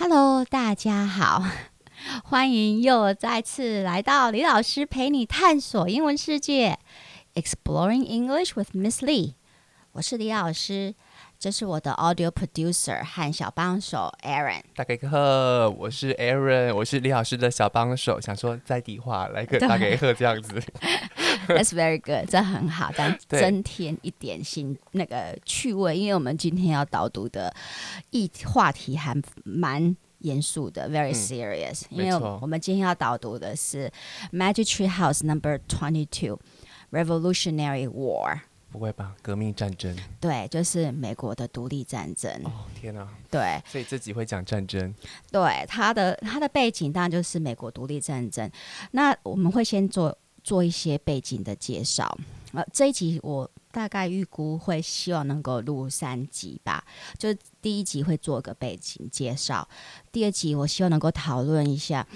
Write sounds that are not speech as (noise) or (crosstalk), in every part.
Hello，大家好，欢迎又再次来到李老师陪你探索英文世界，Exploring English with Miss Lee。我是李老师，这是我的 Audio Producer 和小帮手 Aaron。大家好，我是 Aaron，我是李老师的小帮手。想说在地话来个大家好这样子 (laughs) (laughs) That's very good，这很好，这样增添一点新那个趣味。因为我们今天要导读的一话题还蛮严肃的，very serious、嗯。因为我们今天要导读的是 Magic Tree House Number Twenty Two Revolutionary War。不会吧？革命战争？对，就是美国的独立战争。哦，天哪！对，所以这集会讲战争。对，它的它的背景当然就是美国独立战争。那我们会先做做一些背景的介绍。呃，这一集我大概预估会希望能够录三集吧。就第一集会做个背景介绍，第二集我希望能够讨论一下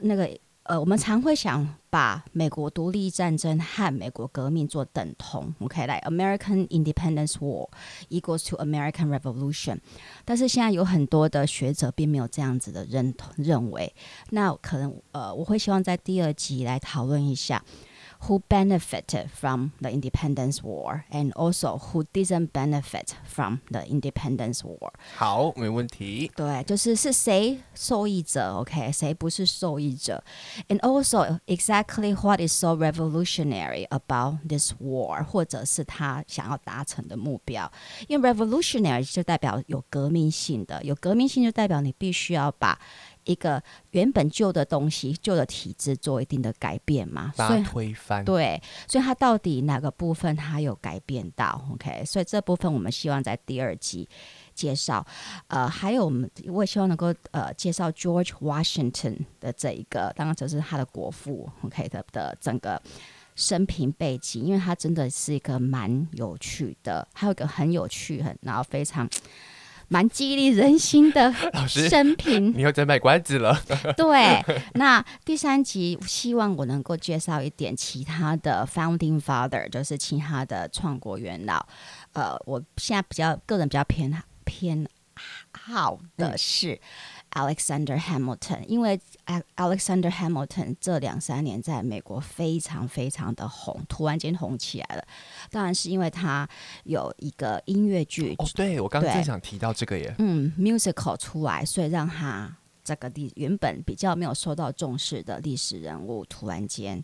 那个。呃，我们常会想把美国独立战争和美国革命做等同，OK，来、American Independence War equals to American Revolution。但是现在有很多的学者并没有这样子的认同认为，那可能呃，我会希望在第二集来讨论一下。Who benefited from the Independence War, and also who didn't benefit from the Independence War？好，没问题。对，就是是谁受益者？OK，谁不是受益者？And also exactly what is so revolutionary about this war？或者是他想要达成的目标？因为 revolutionary 就代表有革命性的，有革命性就代表你必须要把。 一个原本旧的东西、旧的体制做一定的改变嘛，所以推翻。对，所以它到底哪个部分它有改变到？OK，所以这部分我们希望在第二集介绍。呃，还有我们我也希望能够呃介绍 George Washington 的这一个，当然这是他的国父，OK 的的整个生平背景，因为他真的是一个蛮有趣的，还有一个很有趣、很然后非常。蛮激励人心的 (laughs) 生平，你又在卖关子了。(laughs) 对，那第三集希望我能够介绍一点其他的 founding father，就是其他的创国元老。呃，我现在比较个人比较偏偏好的是。嗯 Alexander Hamilton，因为 Alexander Hamilton 这两三年在美国非常非常的红，突然间红起来了。当然是因为他有一个音乐剧哦，对，我刚刚正想提到这个耶，嗯，musical 出来，所以让他这个历原本比较没有受到重视的历史人物，突然间。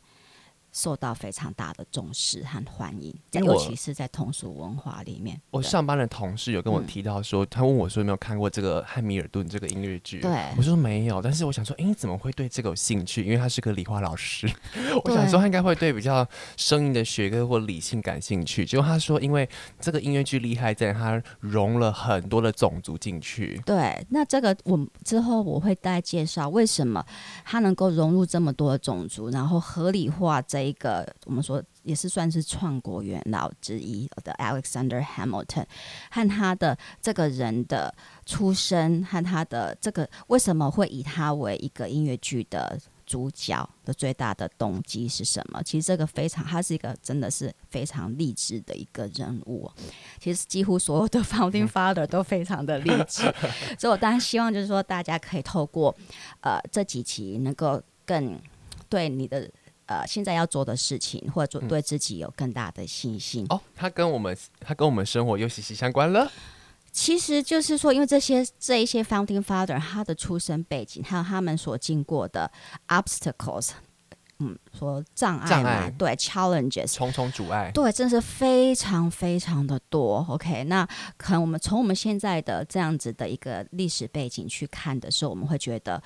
受到非常大的重视和欢迎，尤其是在通俗文化里面。我上班的同事有跟我提到说，嗯、他问我说有没有看过这个汉密尔顿这个音乐剧？对，我说没有。但是我想说，哎、怎么会对这个有兴趣？因为他是个理化老师，(laughs) 我想说他应该会对比较声音的学科或理性感兴趣。结果他说，因为这个音乐剧厉害在它融了很多的种族进去。对，那这个我之后我会再介绍为什么他能够融入这么多的种族，然后合理化这。一个我们说也是算是创国元老之一的 Alexander Hamilton，和他的这个人的出身和他的这个为什么会以他为一个音乐剧的主角的最大的动机是什么？其实这个非常，他是一个真的是非常励志的一个人物。其实几乎所有的 Founding Father 都非常的励志，(laughs) 所以我当然希望就是说大家可以透过呃这几期能够更对你的。呃，现在要做的事情，或者做对自己有更大的信心。嗯、哦，他跟我们，他跟我们生活又息息相关了。其实就是说，因为这些这一些 founding father，他的出生背景，还有他们所经过的 obstacles，嗯，说障碍嘛，对，challenges，重重阻碍，对，真是非常非常的多。OK，那可能我们从我们现在的这样子的一个历史背景去看的时候，我们会觉得。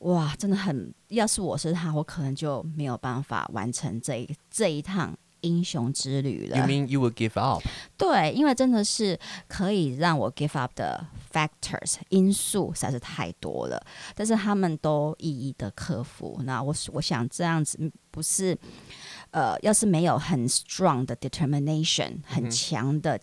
哇，真的很！要是我是他，我可能就没有办法完成这一这一趟英雄之旅了。You mean you would give up？对，因为真的是可以让我 give up 的 factors 因素实在是太多了，但是他们都一一的克服。那我我想这样子不是，呃，要是没有很 strong 的 determination，很强的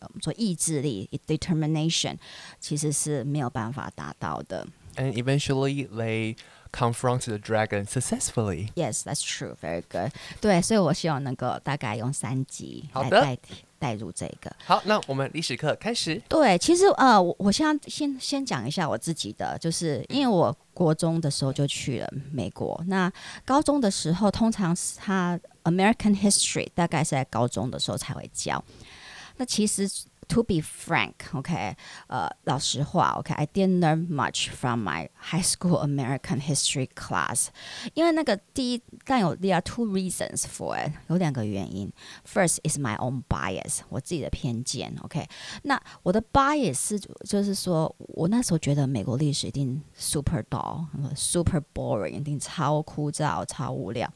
我们说意志力 determination，其实是没有办法达到的。And eventually they confront the dragon successfully. Yes, that's true. Very good. 对，所以我希望能够大概用三集来代替带入这个。好，那我们历史课开始。对，其实呃，我我先先先讲一下我自己的，就是因为我国中的时候就去了美国，那高中的时候通常是他 American History 大概是在高中的时候才会教。那其实。To be frank, OK，呃，老实话，OK，I didn't learn much from my high school American history class，因为那个第一，但有 there are two reasons for it，有两个原因。First is my own bias，我自己的偏见，OK。那我的 bias 是就是说我那时候觉得美国历史一定 super dull，super boring，一定超枯燥、超无聊，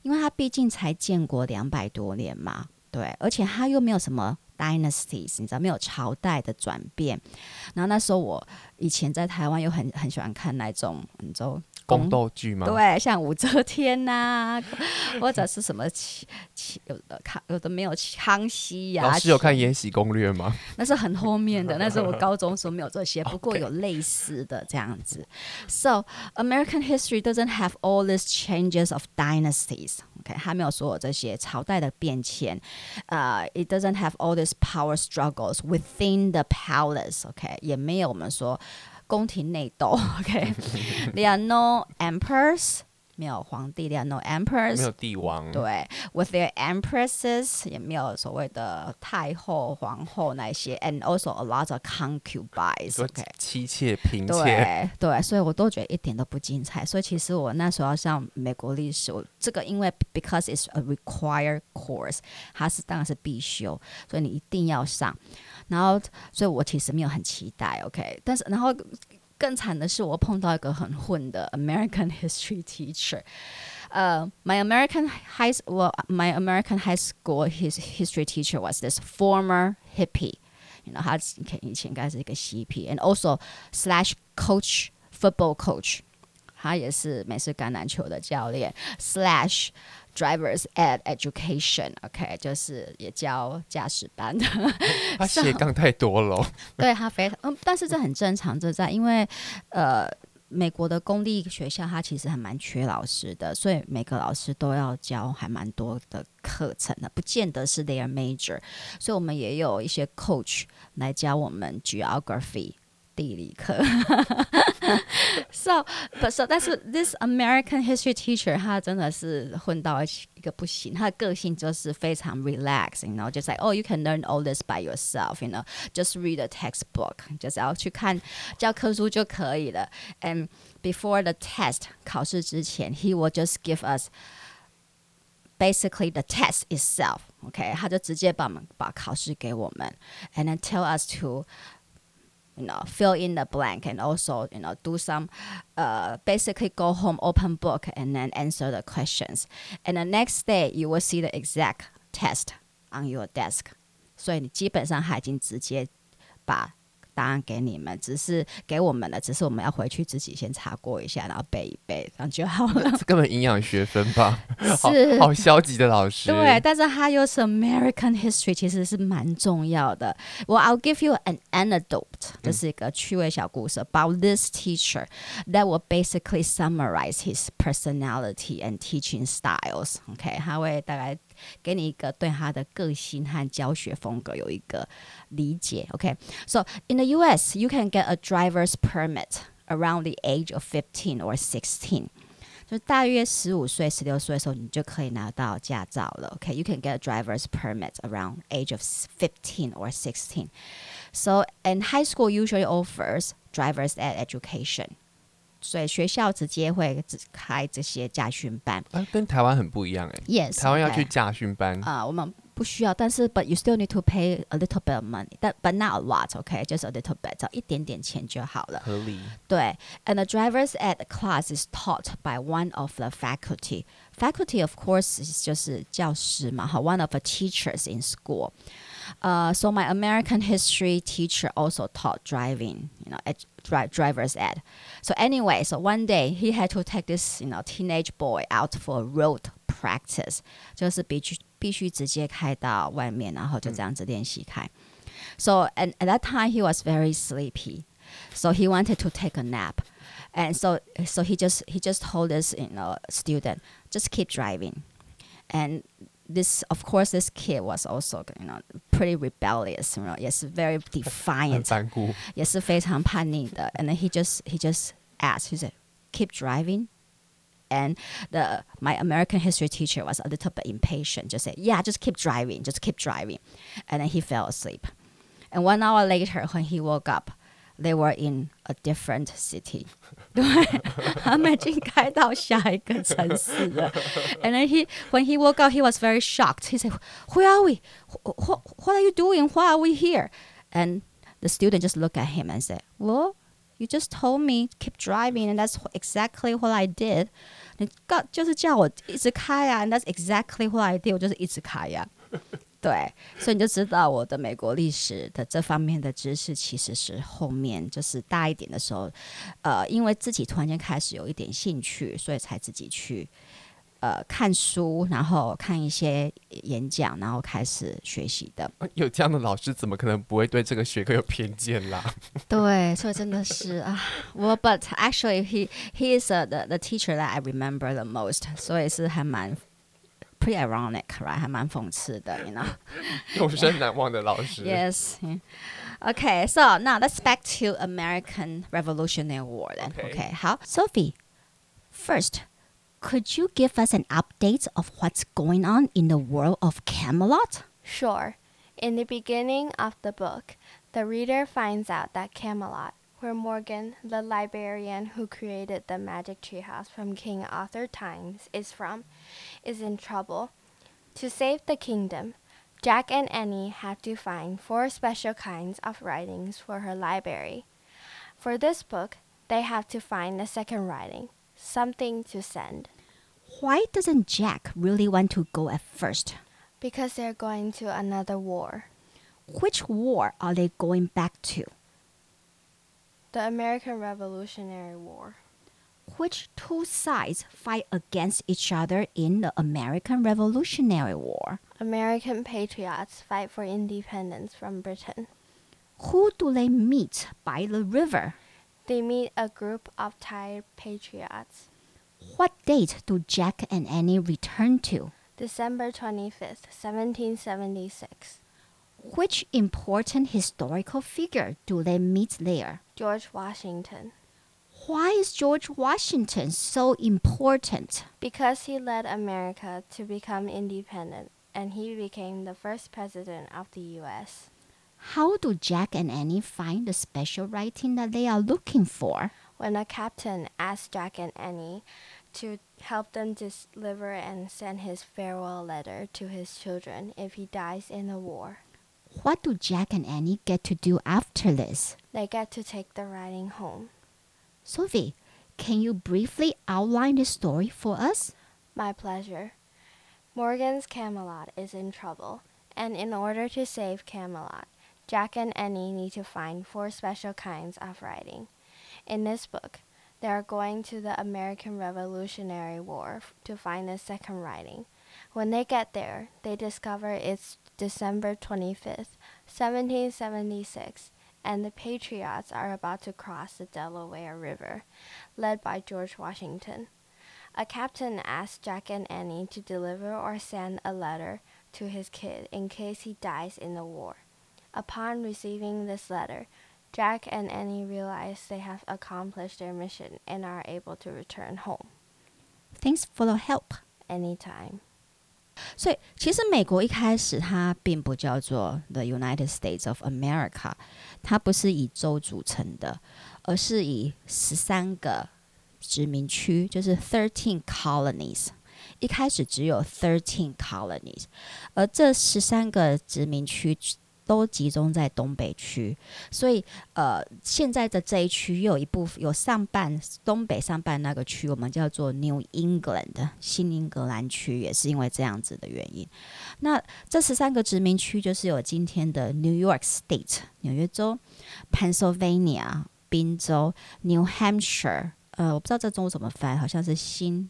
因为它毕竟才建国两百多年嘛，对，而且它又没有什么。 Dynasties，你知道没有朝代的转变，然后那时候我以前在台湾又很很喜欢看那种，你知道宫斗剧吗？对，像武则天呐、啊，或者是什么有的看有的没有康熙呀、啊。老师有看《延禧攻略》吗？(laughs) 那是很后面的，那时候我高中时候没有这些，(laughs) 不过有类似的这样子。So American history doesn't have all these changes of dynasties. OK，他没有所有这些朝代的变迁。呃、uh,，it doesn't have all this power struggles within the palace。OK，也没有我们说宫廷内斗。OK，there (laughs) are no emperors。 没有皇帝，连 no emperors，没有帝王，对，with their empresses 也没有所谓的太后、皇后那些，and also a lot of concubines，OK，妻妾、嫔妾，对对，所以我都觉得一点都不精彩。所以其实我那时候要上美国历史，我这个因为 because it's a required course，它是当然是必修，所以你一定要上。然后，所以我其实没有很期待，OK，但是然后。更惨的是，我碰到一个很混的 American history teacher。呃、，my American high well, my American high school his history teacher was this former hippie。You know，他以前应该是一个嬉皮，and also slash coach football coach。他也是美式橄榄球的教练，slash drivers ed education，OK，、就是也教驾驶班的。(laughs) 他斜 (laughs) 杠太多了。(laughs) 对他非常嗯，但是这很正常，这在因为呃美国的公立学校，它其实还蛮缺老师的，所以每个老师都要教还蛮多的课程的，不见得是 their major，所以我们也有一些 coach 来教我们 geography。地理课，so (laughs) but so 但是 this American history teacher 他真的是混到一个不行，他的个性就是非常 relaxing，然后就 like oh you can learn all this by yourself，you know just read a textbook，就是要去看教科书就可以了。And before the test 考试之前，he will just give us basically the test itself，OK，、okay? 他就直接把我们把考试给我们，and then tell us to You know, fill in the blank and also, you know, do some, uh, basically go home, open book, and then answer the questions. And the next day, you will see the exact test on your desk. 所以你基本上还已经直接把 答案给你们，只是给我们的，只是我们要回去自己先查过一下，然后背一背，这样就好了。这根本营养学分吧？是好，好消极的老师。对，但是他又是 American history，其实是蛮重要的。Well, I'll give you an anecdote，这是一个趣味小故事、嗯、about this teacher that will basically summarize his personality and teaching styles. OK，他会大概。给你一个对他的个性和教学风格有一个理解，OK？So、okay? in the U.S. you can get a driver's permit around the age of fifteen or sixteen，就大约十五岁、十六岁的时候，你就可以拿到驾照了，OK？You、okay? can get a driver's permit around age of fifteen or sixteen. So and high school usually offers driver's ed education. 所以学校直接会只开这些驾训班，啊，跟台湾很不一样哎。Yes，台湾要去驾训班啊，我们不需要，但是 but you still need to pay a little bit of money，但 but not a lot，OK，just a little bit，只要一点点钱就好了。合理。对，and the drivers ed class is taught by one of the faculty. Faculty of course 就是教师嘛，哈，one of the teachers in school. Uh, so my American history teacher also taught driving, you know, at dri driver's ed. So anyway, so one day he had to take this, you know, teenage boy out for road practice. 就是必须必须直接开到外面，然后就这样子练习开。So and at that time he was very sleepy, so he wanted to take a nap, and so so he just he just told this you know student just keep driving, and this of course this kid was also you know pretty rebellious you know 也是 very defiant (laughs) 也是非常叛逆的 and then he just he just asked he said keep driving and the my American history teacher was a little bit impatient just said yeah just keep driving just keep driving and then he fell asleep and one hour later when he woke up they were in a different city. (laughs) 对，(laughs) 他们已经开到下一个城市了。And then he, when he woke up, he was very shocked. He said, "Where are we? What, what are you doing? Why are we here?" And the student just looked at him and said, "Well." You just told me keep driving, and that's exactly what I did. 你告就是叫我一直开啊，and that's exactly what I did. 我就是一直开呀。 对，所以你就知道我的美国历史的这方面的知识，其实是后面就是大一点的时候，呃，因为自己突然间开始有一点兴趣，所以才自己去呃看书，然后看一些演讲，然后开始学习的。(laughs) 有这样的老师，怎么可能不会对这个学科有偏见啦？(laughs) 对，所以真的是啊，我 but actually he he is a, the the teacher that I remember the most，所以是还蛮。Pretty ironic, right？还蛮讽刺的，you know。永生难忘的老师。 Yes. (laughs) Okay, so now let's back to American Revolutionary War then. Okay. okay. 好，Sophie. First, could you give us an update of what's going on in the world of Camelot? Sure. In the beginning of the book, the reader finds out that Camelot where Morgan, the librarian who created the magic treehouse from King Arthur times, is from, is in trouble. To save the kingdom, Jack and Annie have to find four special kinds of writings for her library. For this book, they have to find a second writing, something to send. Why doesn't Jack really want to go at first? Because they're going to another war. Which war are they going back to? The American Revolutionary War. Which two sides fight against each other in the American Revolutionary War? American patriots fight for independence from Britain. Who do they meet by the river? They meet a group of tired patriots. What date do Jack and Annie return to? December 25th, 1776. Which important historical figure do they meet there? George Washington. Why is George Washington so important? Because he led America to become independent and he became the first president of the US. How do Jack and Annie find the special writing that they are looking for? When a captain asked Jack and Annie to help them deliver and send his farewell letter to his children if he dies in the war. What do Jack and Annie get to do after this? They get to take the writing home. Sophie, can you briefly outline the story for us? My pleasure. Morgan's Camelot is in trouble, and in order to save Camelot, Jack and Annie need to find four special kinds of writing. In this book, they are going to the American Revolutionary War to find a second writing. When they get there, they discover it's December 25th, 1776, and the Patriots are about to cross the Delaware River, led by George Washington. A captain asks Jack and Annie to deliver or send a letter to his kid in case he dies in the war. Upon receiving this letter, Jack and Annie realize they have accomplished their mission and are able to return home. Thanks for the help. Anytime. 所以，其实美国一开始它并不叫做 The United States of America，它不是以州组成的，而是以十三个殖民区，就是 thirteen colonies。一开始只有 thirteen colonies，而这十三个殖民区。都集中在东北区，所以呃，现在的这一区又有一部分有上半东北上半那个区，我们叫做 New England 新英格兰区，也是因为这样子的原因。那这十三个殖民区就是有今天的 New York State 纽约州、Pennsylvania 宾州、New Hampshire 呃，我不知道这中文怎么翻，好像是新。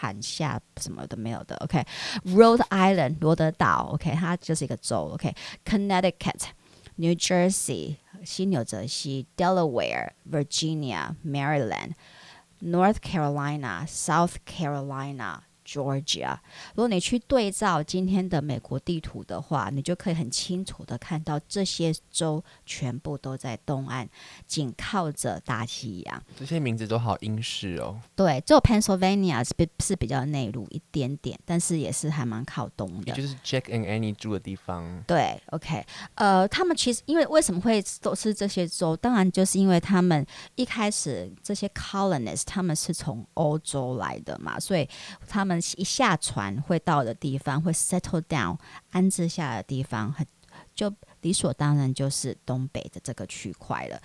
罕下什么都没有的，OK，Rhode Island 罗德岛，OK，它就是一个州，OK，Connecticut，New Jersey 新纽泽西，Delaware，Virginia，Maryland，North Carolina，South Carolina。 Georgia。如果你去对照今天的美国地图的话，你就可以很清楚的看到这些州全部都在东岸，紧靠着大西洋。这些名字都好英式哦。对，只有 Pennsylvania 是比是比较内陆一点点，但是也是还蛮靠东的。就是 Jack and Annie 住的地方。对，OK，呃，他们其实因为为什么会都是这些州？当然就是因为他们一开始这些 colonists 他们是从欧洲来的嘛，所以他们一下船会到的地方，会 settle down 安置下来的地方，很就理所当然就是东北的这个区块了。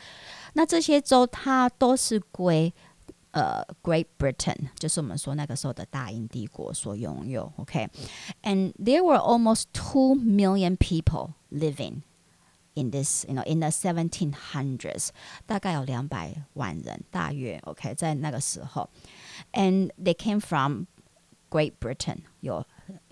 那这些州它都是归呃 Great Britain，就是我们说那个时候的大英帝国所拥有。OK，and、okay? there were almost two million people living in this，you know，in the seventeen hundreds，大概有两百万人，大约 OK，在那个时候，and they came from Great Britain，有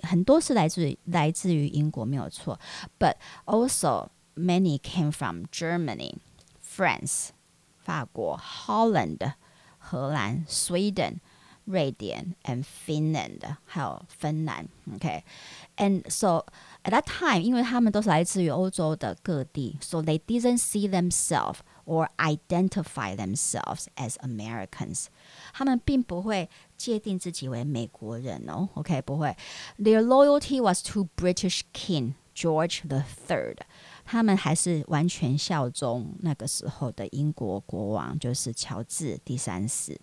很多是来自于来自于英国没有错，but also many came from Germany、France、法国、Holland、荷兰、Sweden。瑞典 and Finland，还有芬兰，OK，and、okay? so at that time，因为他们都是来自于欧洲的各地，so they didn't see themselves or identify themselves as Americans，他们并不会 界定自己为美国人哦，OK，不会，their loyalty was to British King George the Third，他们还是完全效忠那个时候的英国国王，就是乔治第三世。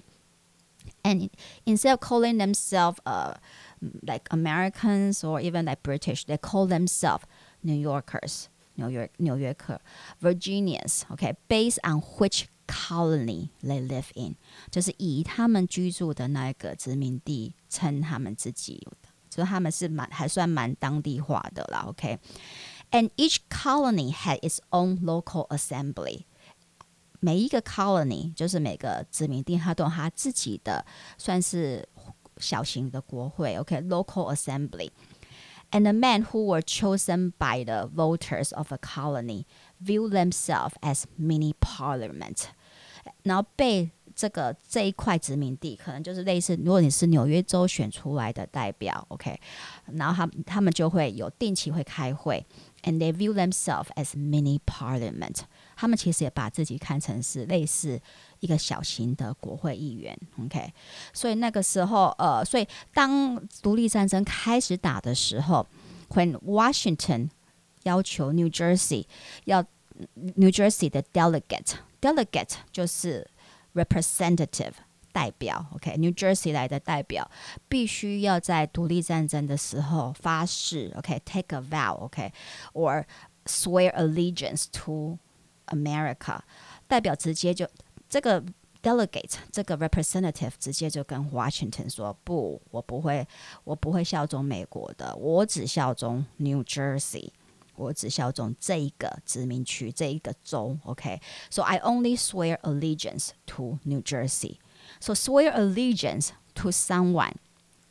And instead of calling themselves uh, like Americans or even like British, they call themselves New Yorkers, New York, New Yorker, Virginians, okay, based on which colony they live in，就是以他们居住的那个殖民地称他们自己，所以他们是蛮还算蛮当地化的啦，OK。And each colony had its own local assembly. 每一个 colony 就是每个殖民地，它都有它自己的算是小型的国会，OK，local assembly。And the men who were chosen by the voters of a colony view themselves as mini parliament。 然后被这个这一块殖民地，可能就是类似，如果你是纽约州选出来的代表，OK，然后他们他们就会有定期会开会。And they view themselves as mini parliament。他们其实也把自己看成是类似一个小型的国会议员。OK，所以那个时候，呃，所以当独立战争开始打的时候，When Washington 要求 New Jersey 要 New Jersey 的 delegate delegate，delegate 就是 representative。代表，OK，New Jersey 来的代表必须要在独立战争的时候发誓，OK，take a vow，OK，or swear allegiance to America。代表直接就这个 delegate，这个 representative 直接就跟 Washington 说，不，我不会，我不会效忠美国的，我只效忠 New Jersey， 我只效忠这一个殖民区，这一个州，OK，so I only swear allegiance to New Jersey。So swear allegiance to someone.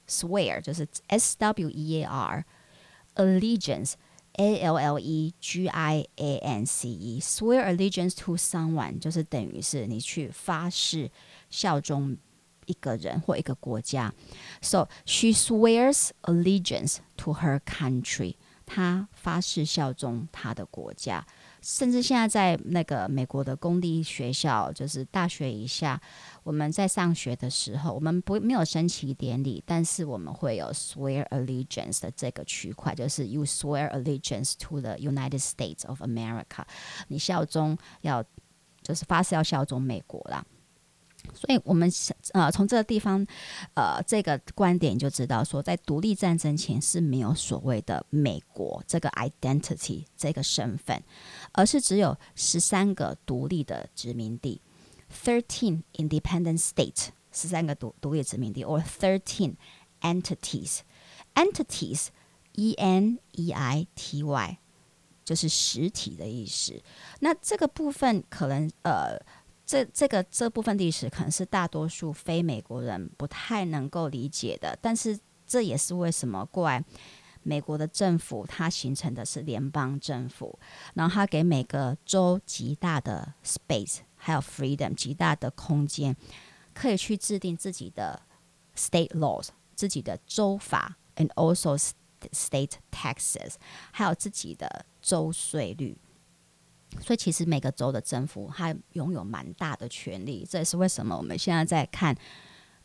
Swear 就是 S W E A R，allegiance A L L E G I A N C E。Swear allegiance to someone 就是等于是你去发誓效忠一个人或一个国家。So she swears allegiance to her country。 他发誓效忠他的国家。甚至现在在那个美国的公立学校，就是大学以下，我们在上学的时候，我们不没有升旗典礼，但是我们会有 swear allegiance 的这个区块，就是 you swear allegiance to the United States of America，你效忠要就是发誓要效忠美国啦。所以，我们呃从这个地方，呃这个观点就知道说，在独立战争前是没有所谓的美国这个 identity 这个身份，而是只有十三个独立的殖民地，thirteen independent state，十三个独独立殖民地，or thirteen entities，entities，e n e i t y，就是实体的意思。那这个部分可能呃。这这个这部分历史可能是大多数非美国人不太能够理解的，但是这也是为什么过来美国的政府它形成的是联邦政府，然后它给每个州极大的 space，还有 freedom 极大的空间，可以去制定自己的 state laws，自己的州法，and also state taxes，还有自己的州税率。所以其实每个州的政府它拥有蛮大的权力，这也是为什么我们现在在看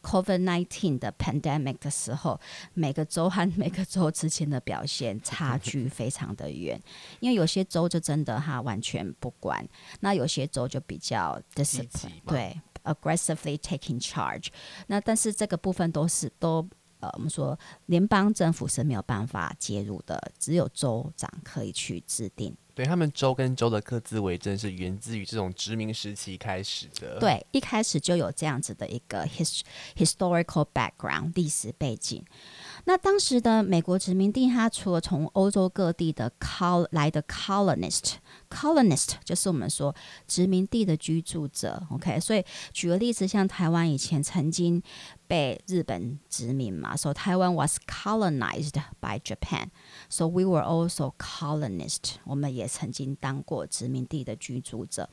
COVID-19 的 pandemic 的时候，每个州和每个州之间的表现 (laughs) 差距非常的远。因为有些州就真的哈完全不管，那有些州就比较 discipline，对，aggressively taking charge。那但是这个部分都是都。呃，我们说联邦政府是没有办法介入的，只有州长可以去制定。对，他们州跟州的各自为政是源自于这种殖民时期开始的。对，一开始就有这样子的一个 his historical background 历史背景。那当时的美国殖民地，它除了从欧洲各地的 col 来的 colonist，colonist 就是我们说殖民地的居住者。OK，所以举个例子，像台湾以前曾经被日本殖民嘛，so 台湾 was colonized by Japan，so we were also colonist，我们也曾经当过殖民地的居住者。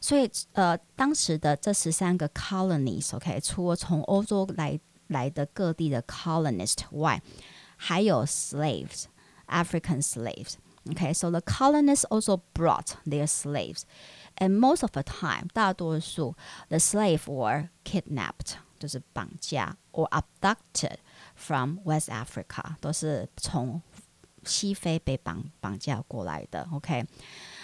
所以呃，当时的这十三个 colonies，OK，除了从欧洲来。来的各地的 colonist 外，还有 slaves, African slaves. Okay, so the colonists also brought their slaves, and most of the time，大多数 the slave were kidnapped，就是绑架，or abducted from West Africa，都是从西非被绑绑架过来的。OK，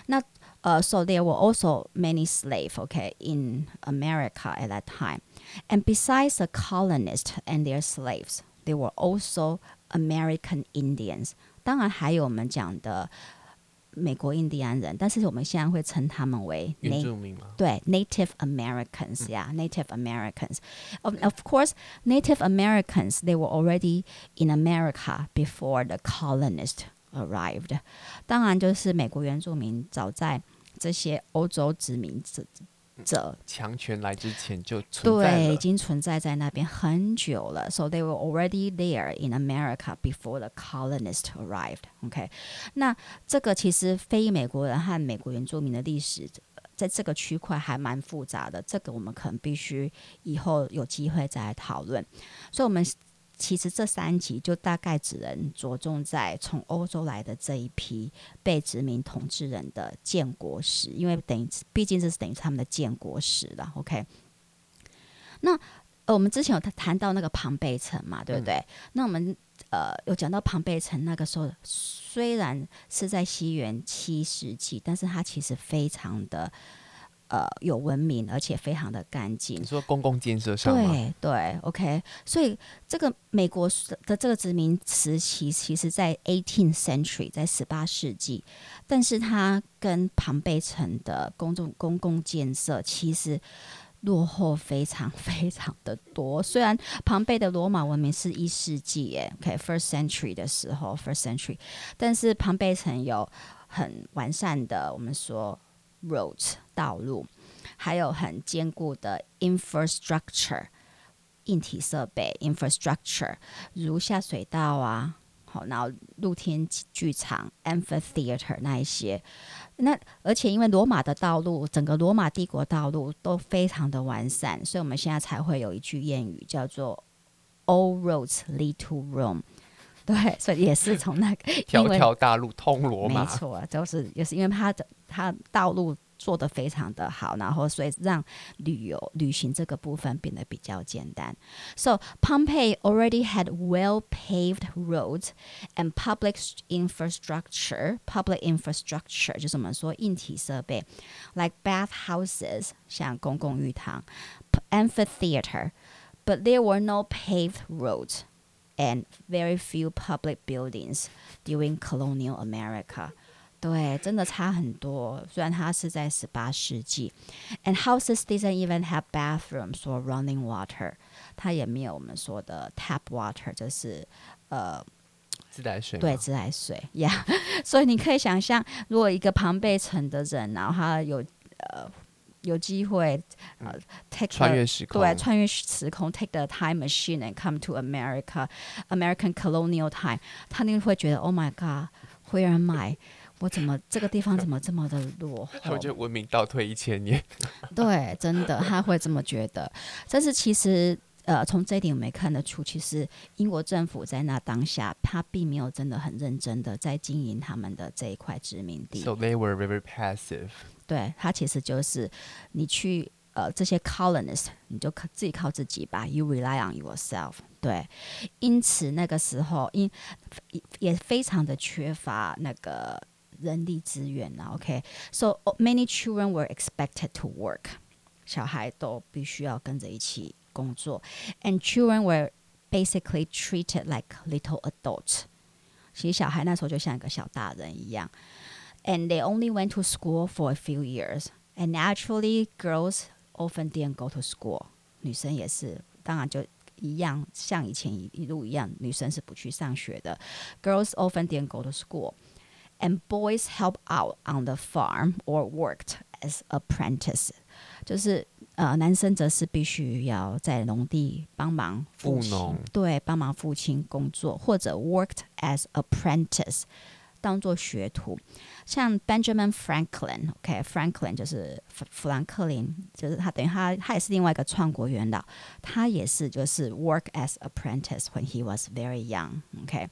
那 呃、uh,，so there were also many slaves, OK, in America at that time. And besides the colonists and their slaves, there were also American Indians. 当然还有我们讲的美国印第安人，但是我们现在会称他们为原住民对，Native Americans 呀、嗯 yeah,，Native Americans. Of of course, Native Americans they were already in America before the colonists arrived. 当然，就是美国原住民早在这些欧洲殖民者。者强权来之前就存在对，已经存在在那边很久了。So they were already there in America before the colonists arrived. OK，那这个其实非美国人和美国原住民的历史，在这个区块还蛮复杂的。这个我们可能必须以后有机会再来讨论。所以，我们。其实这三集就大概只能着重在从欧洲来的这一批被殖民统治人的建国史，因为等于毕竟这是等于他们的建国史了。OK，那呃我们之前有谈到那个庞贝城嘛，对不对？嗯、那我们呃有讲到庞贝城那个时候虽然是在西元七世纪，但是它其实非常的。呃，有文明，而且非常的干净。你说公共建设上吗？对对，OK。所以这个美国的这个殖民时期，其实在 18th century，在十八世纪，但是它跟庞贝城的公众公共建设其实落后非常非常的多。虽然庞贝的罗马文明是一世纪，哎，OK，first century 的时候，first century，但是庞贝城有很完善的，我们说。Roads 道路，还有很坚固的 infrastructure 硬体设备 infrastructure，如下水道啊，好，然后露天剧场 amphitheater 那一些，那而且因为罗马的道路，整个罗马帝国道路都非常的完善，所以我们现在才会有一句谚语叫做 All roads lead to Rome。(laughs) 对，所以也是从那个 (laughs) 条条大路通罗马，没错，就是也是因为它的它道路做得非常的好，然后所以让旅游旅行这个部分变得比较简单。So Pompeii already had well-paved roads and public infrastructure. Public infrastructure 就是我们说硬体设备，like bathhouses 像公共浴堂，amphitheater, but there were no paved roads. And very few public buildings during colonial America， 对，真的差很多。虽然它是在十八世纪，and houses didn't even have bathrooms or running water，它也没有我们说的 tap water，就是呃自来水。对，自来水呀。Yeah. 所以你可以想象，如果一个庞贝城的人，然后他有呃。有机会，呃，take 穿越时空，对，穿越时空，take the time machine and come to America，American colonial time，他那个会觉得，Oh my God，where am I？我怎么这个地方怎么这么的落后？(laughs) 我觉得文明倒退一千年。(laughs) 对，真的，他会这么觉得。但是其实。呃，从这一点我们也看得出，其实英国政府在那当下，他并没有真的很认真的在经营他们的这一块殖民地。So they were very passive。对，他其实就是你去呃这些 colonists，你就靠自己靠自己吧，You rely on yourself。对，因此那个时候因也非常的缺乏那个人力资源啊。OK，so many children were expected to work，小孩都必须要跟着一起。工作，and children were basically treated like little adults。其实小孩那时候就像一个小大人一样，and they only went to school for a few years。And naturally, girls often didn't go to school。女生也是，当然就一样，像以前一一路一样，女生是不去上学的。Girls often didn't go to school, and boys help out on the farm or worked as apprentices。就是。呃，男生则是必须要在农地帮忙父亲，务农，对，帮忙父亲工作，或者 worked as apprentice，当做学徒。像 Benjamin Franklin，OK，Franklin、okay, 就是富富兰克林，就是他等于他他也是另外一个创国元老，他也是就是 work as apprentice when he was very young，OK。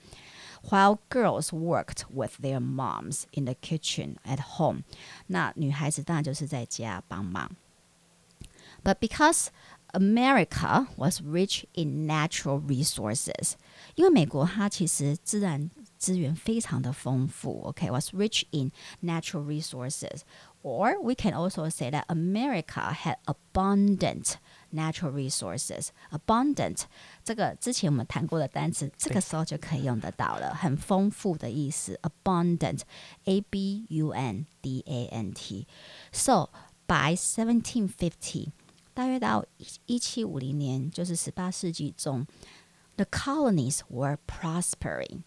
While girls worked with their moms in the kitchen at home，那女孩子当然就是在家帮忙。But because America was rich in natural resources，因为美国它其实自然资源非常的丰富，OK，was、okay? rich in natural resources。Or we can also say that America had abundant natural resources. Abundant 这个之前我们谈过的单词，这个时候就可以用得到了，很丰富的意思。Abundant，A B U N D A N T。So by 1750大约到一七五零年，就是十八世纪中，the colonies were prospering，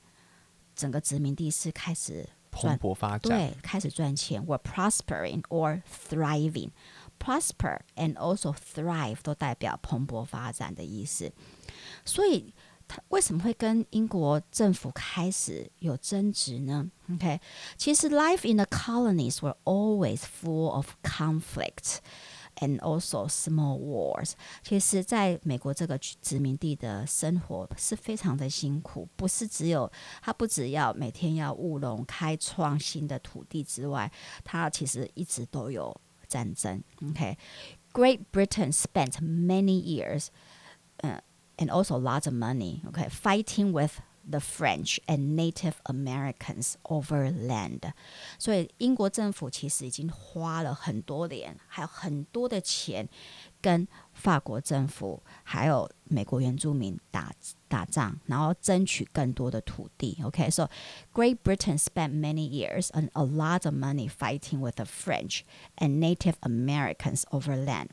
整个殖民地是开始蓬勃发展，对，开始赚钱，were prospering or thriving。 Prosper and also thrive 都代表蓬勃发展的意思。所以，他为什么会跟英国政府开始有争执呢？OK，其实 life in the colonies were always full of conflict。And also small wars。其实，在美国这个殖民地的生活是非常的辛苦，不是只有他不只要每天要务农、开创新的土地之外，他其实一直都有战争。Okay, Great Britain spent many years, and also lots of money. Okay, fighting with The French and Native Americans over land，所以英国政府其实已经花了很多年，还有很多的钱，跟法国政府还有美国原住民打打仗，然后争取更多的土地。OK，so、okay? Great Britain spent many years and a lot of money fighting with the French and Native Americans over land.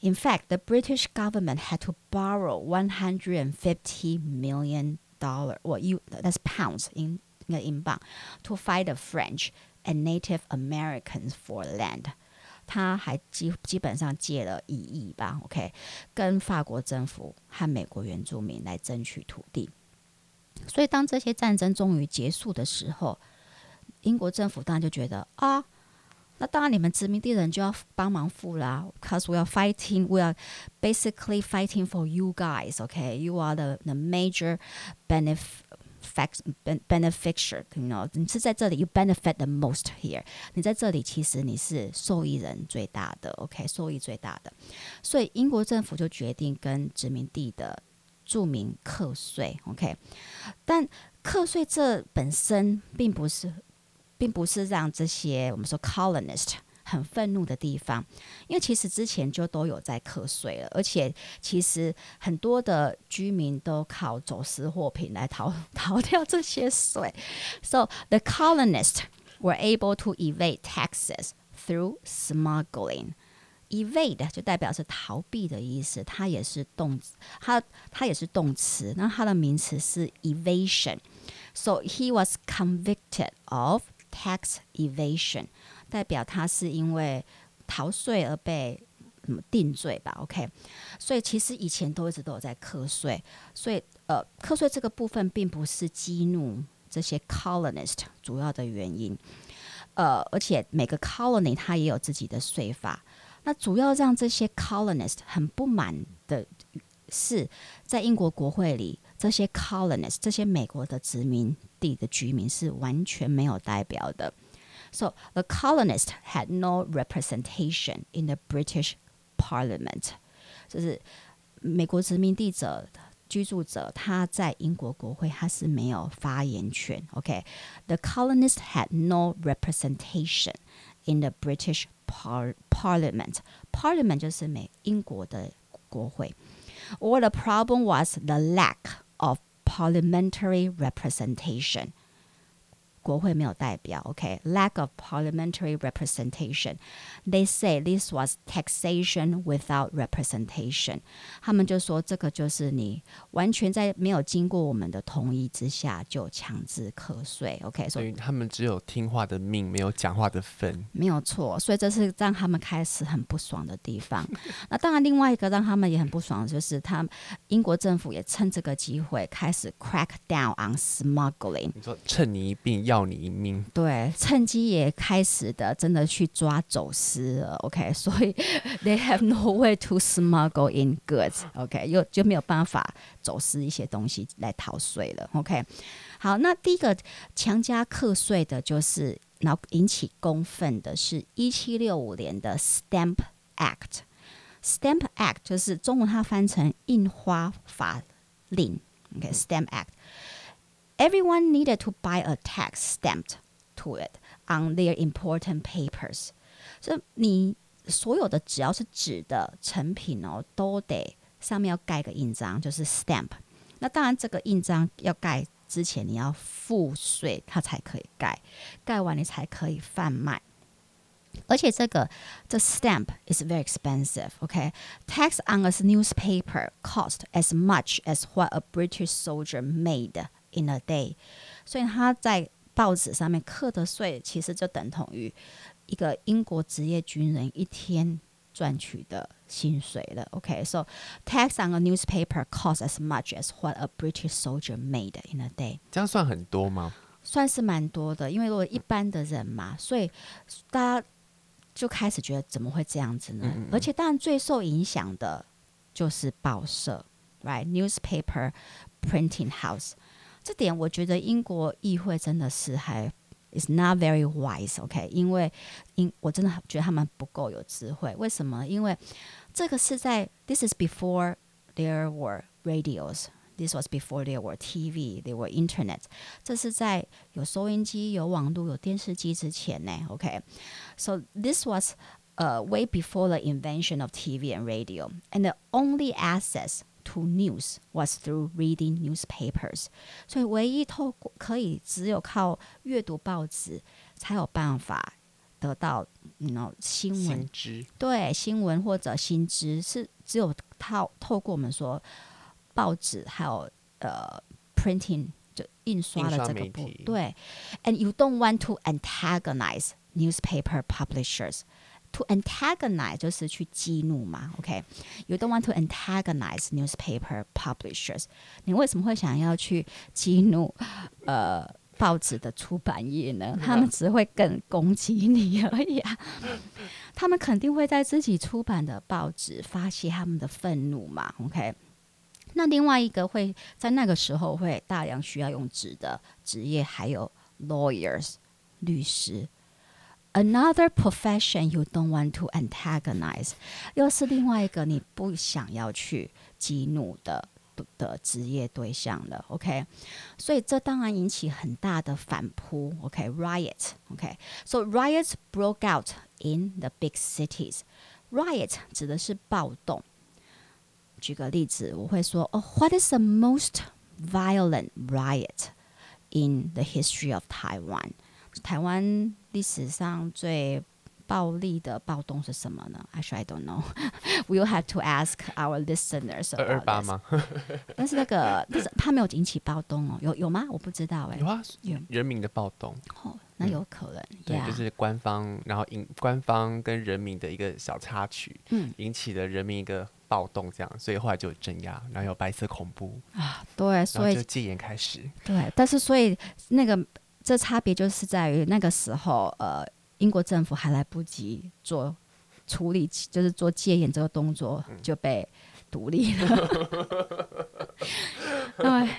In fact, the British government had to borrow 150 million dollar or you that's pounds in 那个英镑 to fight the French and Native Americans for land，他还基基本上借了一亿吧，OK，跟法国政府和美国原住民来争取土地。所以当这些战争终于结束的时候，英国政府当然就觉得啊。那当然，你们殖民地人就要帮忙付啦，because we are fighting, we are basically fighting for you guys, okay? You are the the major benefit beneficiary, you know? 你是在这里，you benefit the most here. 你在这里，其实你是受益人最大的，OK？受益最大的，所以英国政府就决定跟殖民地的住民课税，OK？但课税这本身并不是。并不是让这些我们说 colonist 很愤怒的地方，因为其实之前就都有在课税了，而且其实很多的居民都靠走私货品来逃逃掉这些税。So the colonists were able to evade taxes through smuggling. Evade 就代表是逃避的意思，它也是动词，它它也是动词，那它的名词是 evasion。So he was convicted of Tax evasion 代表他是因为逃税而被定罪吧？OK，所以其实以前都一直都有在课税，所以呃，课税这个部分并不是激怒这些 colonist 主要的原因，呃，而且每个 colony 它也有自己的税法，那主要让这些 colonist 很不满的是在英国国会里，这些 colonists 这些美国的殖民地的居民是完全没有代表的。So the colonists had no representation in the British Parliament，就是美国殖民地者居住者，他在英国国会他是没有发言权。OK，the colonists had no representation in the British par Parliament。Parliament 就是美英国的国会。Or the problem was the lack of parliamentary representation。国会没有代表，OK，lack of parliamentary representation。They say this was taxation without representation。他们就说这个就是你完全在没有经过我们的同意之下就强制课税，OK。所以他们只有听话的命，没有讲话的份。没有错，所以这是让他们开始很不爽的地方。(laughs) 那当然，另外一个让他们也很不爽的就是，他英国政府也趁这个机会开始 crack down on smuggling。你说趁你一病。要你一命，对，趁机也开始的，真的去抓走私了，OK，(laughs) 所以 they have no way to smuggle in goods，OK，又就没有办法走私一些东西来逃税了，OK。好，那第一个强加课税的，就是然后引起公愤的是一七六五年的 Stamp Act，Stamp Act 就是中文它翻成印花法令，OK，Stamp Act。Everyone needed to buy a tax stamped to it on their important papers。所以你所有的只要是纸的成品哦，都得上面要盖个印章，就是 stamp。那当然，这个印章要盖之前你要付税，它才可以盖。盖完你才可以贩卖。而且这个这 stamp is very expensive。OK，tax on a newspaper cost as much as what a British soldier made。 In a day，所以他在报纸上面课的税，其实就等同于一个英国职业军人一天赚取的薪水了。OK，so tax on a newspaper costs as much as what a British soldier made in a day。这样算很多吗？算是蛮多的，因为如果一般的人嘛，所以大家就开始觉得怎么会这样子呢？嗯嗯，而且当然最受影响的就是报社，right？Newspaper printing house。 这点我觉得英国议会真的是还 is not very wise，OK？因为因我真的觉得他们不够有智慧。为什么？因为这个是在 this is before there were radios，this was before there were TV，there were internet。这是在有收音机、有网络、有电视机之前呢，OK？So this was uh way before the invention of TV and radio，and the only access To news was through reading newspapers，所以唯一透过可以只有靠阅读报纸才有办法得到，you know，新闻，新知。对，新闻或者新知是只有透透过我们说报纸还有呃 printing 就印刷的这个部对，and you don't want to antagonize newspaper publishers。 To antagonize 就是去激怒嘛，OK？You don't want to antagonize newspaper publishers。你为什么会想要去激怒呃报纸的出版业呢？他们只会更攻击你而已啊！他们肯定会在自己出版的报纸发泄他们的愤怒嘛，OK？那另外一个会在那个时候会大量需要用纸的职业，还有 lawyers 律师。Another profession you don't want to antagonize，又是另外一个你不想要去激怒的的职业对象了，OK？所以这当然引起很大的反扑，OK？Riot，OK？So riots broke out in the big cities。Riot 指的是暴动。举个例子，我会说，哦，What is the most violent riot in the history of Taiwan？台湾 历史上最暴力的暴动是什么呢？Actually, I don't know. (laughs) We'll have to ask our listeners. 二二八吗？(laughs) 但是那个，但是他没有引起暴动哦，有有吗？我不知道哎、欸。有啊，有人民的暴动。哦，那有可能。嗯、对，就是官方，然后引官方跟人民的一个小插曲，嗯，引起了人民一个暴动，这样，所以后来就有镇压，然后有白色恐怖啊，对，所以就戒严开始。对，但是所以那个。这差别就是在于那个时候，呃，英国政府还来不及做处理，就是做戒严这个动作就被独立了。对，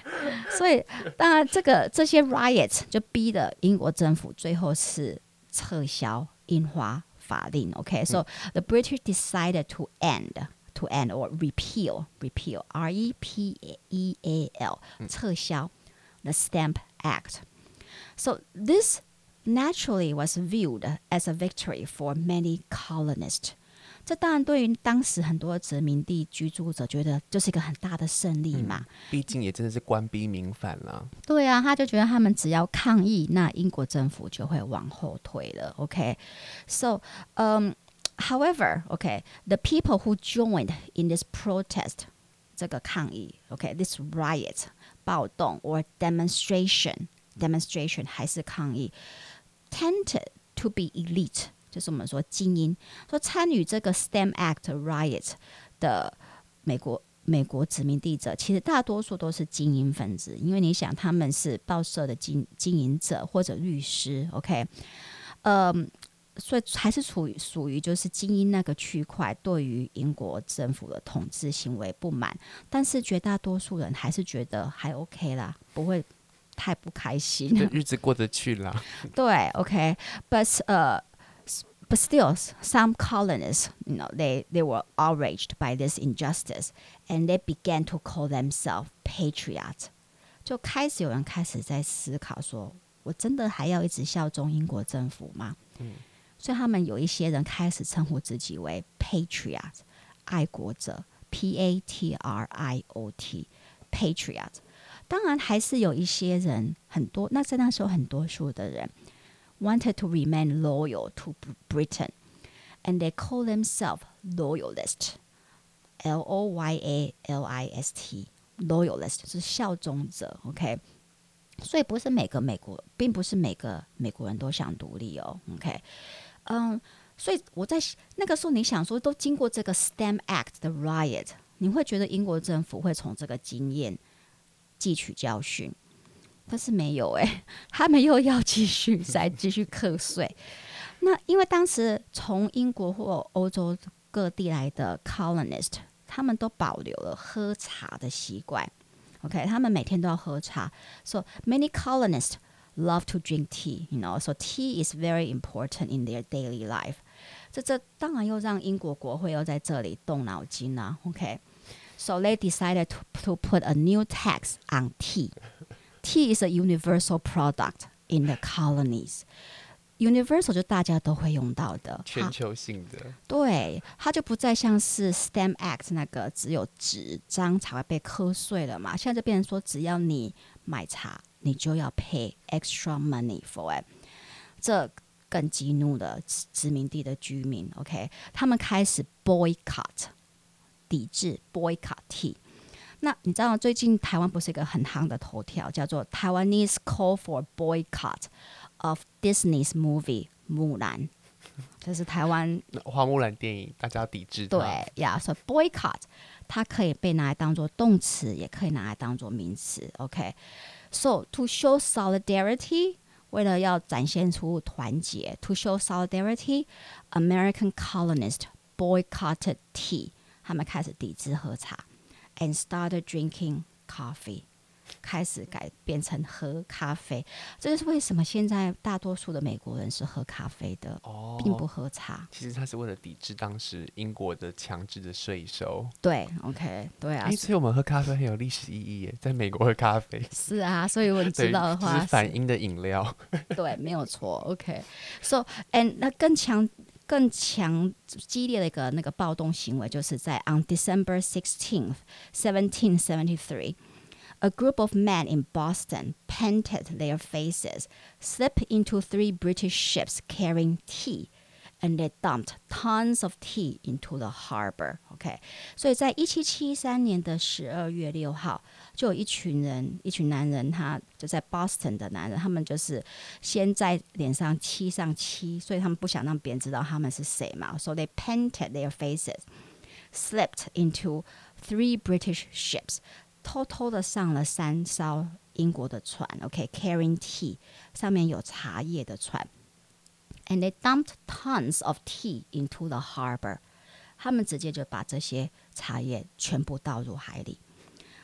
所以当然这个这些 riots 就逼的英国政府最后是撤销印花法令。OK，so、the British decided to end to end or repeal repeal R E P E A L 撤销 the Stamp Act。So this naturally was viewed as a victory for many colonists。这当然对于当时很多殖民地居住者觉得就是一个很大的胜利嘛。嗯、毕竟也真的是官逼民反了。对啊，他就觉得他们只要抗议，那英国政府就会往后退了。OK，so，、okay? 嗯、um,，however，OK，the、okay, people who joined in this protest 这个抗议，OK，this、okay, riot 暴动 or demonstration Demonstration 还是抗议，tended to be elite。就是我们说精英，说参与这个 Stem Act riot 的美国美国殖民地者，其实大多数都是精英分子，因为你想他们是报社的经经营者或者律师，OK，嗯，所以还是处于属于就是精英那个区块，对于英国政府的统治行为不满，但是绝大多数人还是觉得还 OK 啦，不会太不开心，日子过得去啦。对，OK，but、okay, (laughs) 呃。But still, some colonists, you know, they they were outraged by this injustice, and they began to call themselves patriots. 就开始有人开始在思考说，我真的还要一直效忠英国政府吗？嗯，所以他们有一些人开始称呼自己为 patriots，爱国者，P A T R I O T, patriots。 当然，还是有一些人，很多，那在那时候很多数的人。wanted to remain loyal to Britain, and they call themselves loyalist. L O Y A L I S T loyalist 是效忠者，OK。所以不是每个美国，并不是每个美国人都想独立哦，OK。嗯，所以我在那个时候，你想说，都经过这个 Stamp Act 的 riot，你会觉得英国政府会从这个经验汲取教训？但是没有哎、他们又要继续再继续课税。那因为当时从英国或欧洲各地来的 colonist，他们都保留了喝茶的习惯。OK，他们每天都要喝茶。So many colonists love to drink tea. You know, so tea is very important in their daily life. 这这当然又让英国国会又在这里动脑筋啊。OK，so they decided to to put a new tax on tea. Tea is a universal product in the colonies. Universal 就大家都会用到的，全球性的。对，它就不再像是 Stamp (laughs) Act 那个只有纸张才会被课税了嘛。现在就变成说，只要你买茶，你就要 pay extra money for it。这更激怒了殖民地的居民。OK，他们开始 boycott 抵制 boycott tea。那你知道最近台湾不是一个很夯的头条，叫做 Taiwanese call for boycott of Disney's movie 木兰，这是台湾花木兰电影，大家要抵制。对呀，所以 boycott 它可以被拿来当做动词，也可以拿来当做名词。OK，so to show solidarity，为了要展现出团结，to show solidarity，American colonists boycotted tea， 他们开始抵制喝茶。And started drinking coffee，开始改变成喝咖啡。这就是为什么现在大多数的美国人是喝咖啡的，哦、并不喝茶。其实他是为了抵制当时英国的强制的税收。对，OK，对啊。所以我们喝咖啡很有历史意义耶，在美国喝咖啡。是啊，所以我知道的话反英的饮料。(laughs) 对，没有错。OK，so and 那更强。更强激烈的一个那个暴动行为，就是在 on December sixteenth, seventeen seventy three, a group of men in Boston painted their faces, slipped into three British ships carrying tea. And they dumped tons of tea into the harbor. OK，所以在一七七三年的十二月六号，就有一群人，一群男人，他就在 Boston 的男人，他们就是先在脸上漆上漆，所以他们不想让别人知道他们是谁嘛。So they painted their faces, slipped into three British ships，偷偷的上了三艘英国的船。OK，carrying tea，上面有茶叶的船。 And they dumped tons of tea into the harbor。他们直接就把这些茶叶全部倒入海里。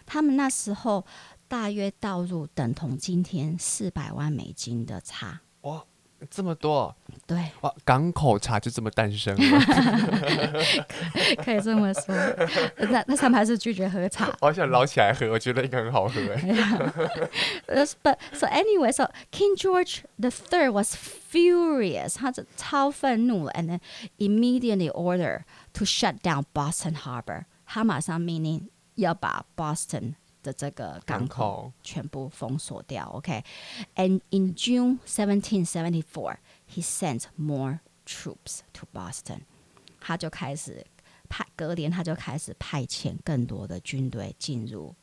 他们那时候大约倒入等同今天四百万美金的茶。这么多！对，哇，港口茶就这么诞生了，可，可以这么说。那那他们还是拒绝喝茶。我想捞起来喝，我觉得应该很好喝。哎，But so anyway, so King George the Third was furious，他就超愤怒了，and then immediately order to shut down Boston Harbor，他马上命令要把 Boston 的这个港口全部封锁掉。OK，and in June 1774。He sent more troops to Boston。他就开始派，隔年他就开始派遣更多的军队进入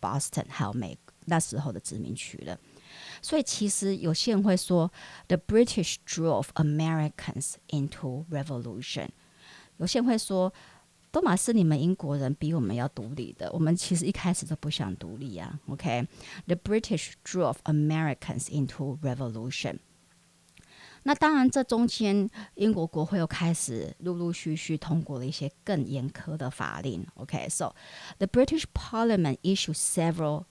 Boston，还有美那时候的殖民区了。所以其实有些人会说，The British drove Americans into revolution。有些人会说， 都嘛是你们英国人比我们要独立的，我们其实一开始都不想独立啊。OK，The British drove Americans into revolution。那当然，这中间英国国会又开始陆陆续续通过了一些更严苛的法令。OK，so、okay? the British Parliament issued several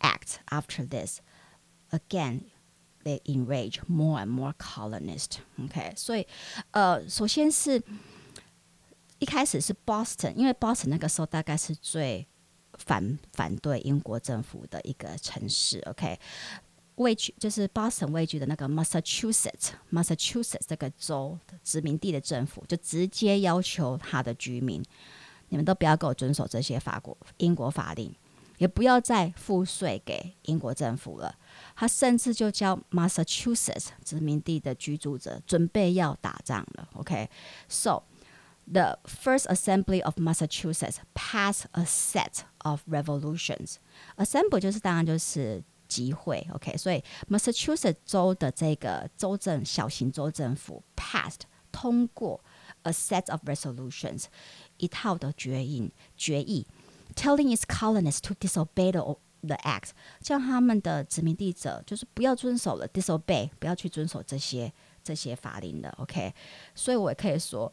acts after this. Again, they enraged more and more colonists. OK，所以呃，首先是 一开始是 Boston，因为 Boston 那个时候大概是最反反对英国政府的一个城市。OK。位居就是 Boston 位居的那个 Massachusetts，Massachusetts 这个州殖民地的政府就直接要求他的居民，你们都不要给我遵守这些法国英国法令，也不要再付税给英国政府了。他甚至就叫 Massachusetts 殖民地的居住者准备要打仗了。OK，so、the first assembly of Massachusetts passed a set of revolutions。Assembly 就是当然就是。集会，OK，所以 Massachusetts 州的这个州政小型州政府 passed 通过 a set of resolutions 一套的决议决议，telling its colonists to disobey the the act，叫他们的殖民地者就是不要遵守了，disobey 不要去遵守这些这些法令的，OK，所以我也可以说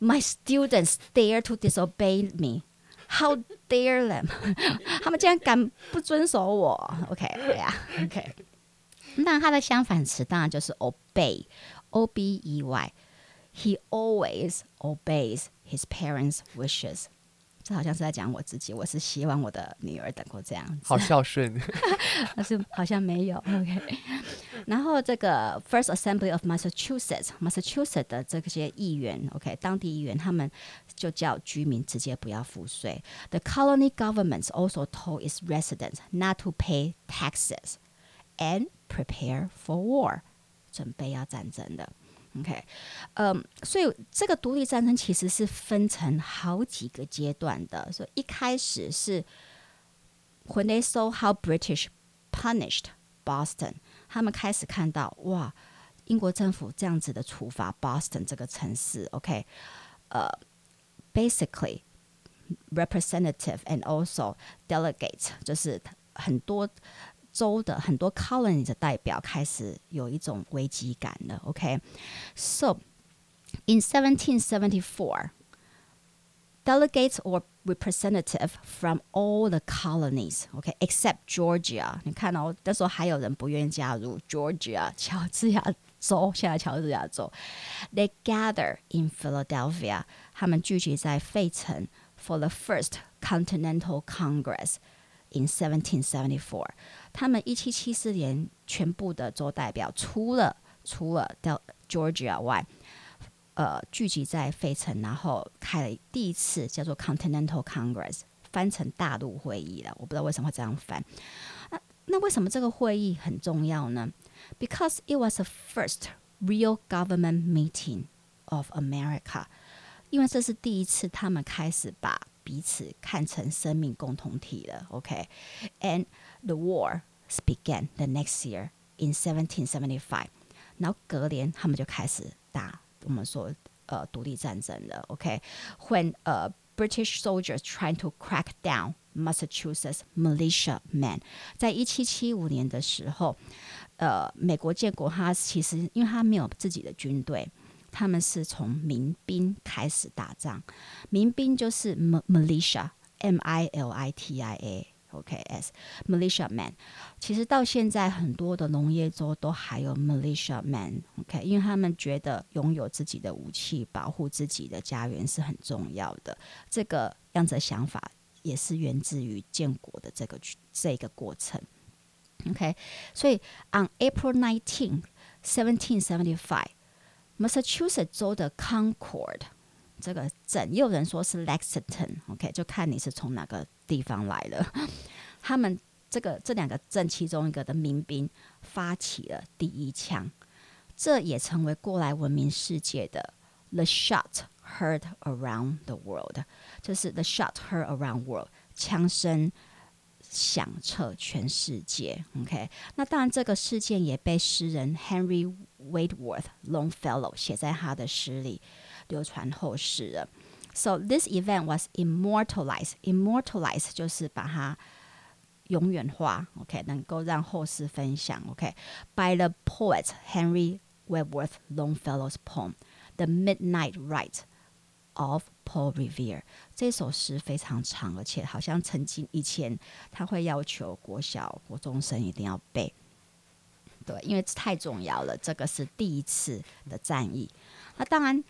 ，My students dare to disobey me。How dare them？(laughs) 他们竟然敢不遵守我？OK，对呀，OK。那它的相反词当然就是 obey，O B E Y。He always obeys his parents' wishes。 这好像是在讲我自己，我是希望我的女儿能够这样子，好孝顺。但是好像没有，OK。然后这个 First Assembly of Massachusetts，Massachusetts 的这些议员，OK，当地议员他们就叫居民直接不要付税。The colony governments also told its residents not to pay taxes and prepare for war，准备要战争的。OK，嗯、所以这个独立战争其实是分成好几个阶段的。所以一开始是 When they saw how British punished Boston，他们开始看到哇，英国政府这样子的处罚 Boston 这个城市。OK，呃、，basically representative and also delegate 就是很多。州的很多 colony 的代表开始有一种危机感了。OK，so、okay? in 1774, delegates or representative from all the colonies, OK, except Georgia。你看哦，那时候还有人不愿意加入 Georgia，乔治亚州，现在乔治亚州。They gather in Philadelphia，他们聚集在费城 for the first Continental Congress。In 1774， 他们一七七四年全部的州代表，除了除了 Georgia 外，呃，聚集在费城，然后开了第一次叫做 Continental Congress，翻成大陆会议了。我不知道为什么会这样翻。那那为什么这个会议很重要呢？Because it was the first real government meeting of America，因为这是第一次他们开始把彼此看成生命共同体了，OK，and、the war began the next year in 1775。然后隔年他们就开始打我们说呃独立战争了，OK，when、okay? 呃、uh, British soldiers trying to crack down Massachusetts militia men，在一七七五年的时候，呃，美国建国，他其实因为他没有自己的军队。 他们是从民兵开始打仗，民兵就是 militia，M I L I T I A，OK，S militia man。其实到现在很多的农业州都还有 militia man，OK，因为他们觉得拥有自己的武器，保护自己的家园是很重要的。这个样子的想法也是源自于建国的这个这个过程。OK，所以 on April nineteen, seventeen seventy five, Massachusetts 州的 Concord 这个镇，也有人说是 Lexington，OK，就看你是从哪个地方来了。他们这个这两个镇其中一个的民兵发起了第一枪，这也成为过来闻名世界的 The shot heard around the world，就是 The shot heard around world，枪声。响彻全世界，OK。那当然，这个事件也被诗人 Henry Wadsworth Longfellow 写在他的诗里，流传后世了。So this event was immortalized. Immortalized 就是把它永远化，OK，能够让后世分享，OK。By the poet Henry Wadsworth Longfellow's poem, The Midnight Rite of Paul Revere 这首诗非常长，而且好像曾经以前他会要求国小国中生一定要背，对，因为太重要了。这个是第一次的战役，那当然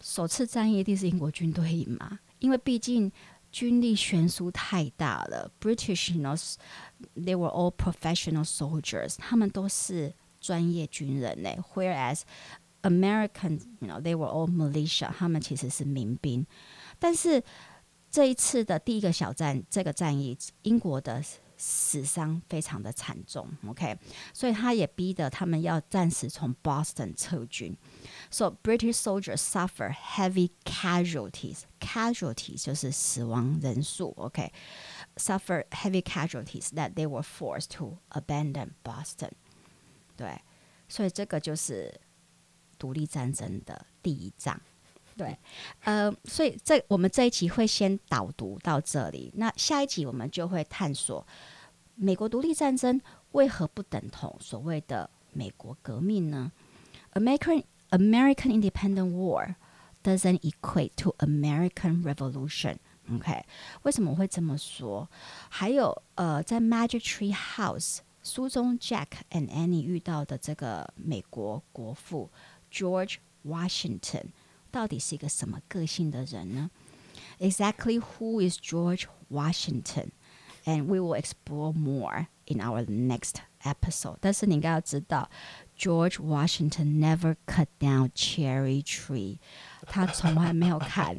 首次战役一定是英国军队赢嘛，因为毕竟军力悬殊太大了。British you know, they were all professional soldiers，他们都是专业军人呢，whereas American, you know, they were all militia，他们其实是民兵。但是这一次的第一个小战，这个战役，英国的死伤非常的惨重。OK，所以他也逼得他们要暂时从 Boston 撤军。So British soldiers suffer heavy casualties. Casualties 就是死亡人数。OK，suffer heavy casualties that they were forced to abandon Boston。对，所以这个就是。 独立战争的第一仗，对，呃，所以这我们这一集会先导读到这里，那下一集我们就会探索美国独立战争为何不等同所谓的美国革命呢？American American Independent War doesn't equate to American Revolution。OK，为什么我会这么说？还有呃，在 Magic Tree House 书中，Jack and Annie 遇到的这个美国国父。George Washington 到底是一个什么个性的人呢？Exactly who is George Washington? And we will explore more in our next episode. 但是你应该要知道，George Washington never cut down cherry tree。他从来没有砍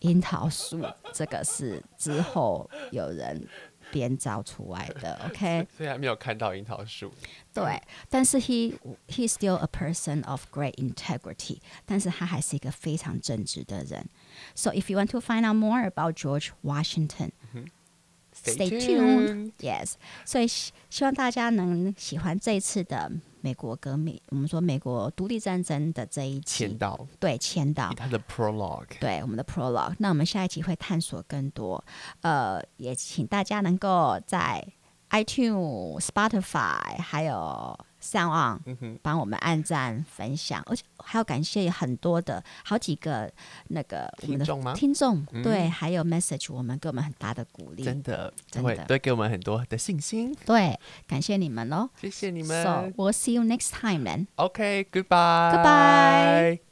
樱桃树。这个是之后有人。 编造出来的，OK，虽然没有看到樱桃树，对，但是 he he's still a person of great integrity，但是他还是一个非常正直的人。So if you want to find out more about George Washington，嗯 Stay tuned. Yes，所以希希望大家能喜欢这一次的美国革命，我们说美国独立战争的这一期。签到。对，签到。他的 prologue。对，我们的 prologue。那我们下一期会探索更多。呃，也请大家能够在 iTunes、Spotify 还有。上网帮我们按赞分享，而且还要感谢很多的好几个那个我们的听众吗？听众对，嗯、还有 message 我们给我们很大的鼓励，真的，真的对，给我们很多的信心。对，感谢你们喽，谢谢你们。So we'll see you next time then. Okay, goodbye. Goodbye.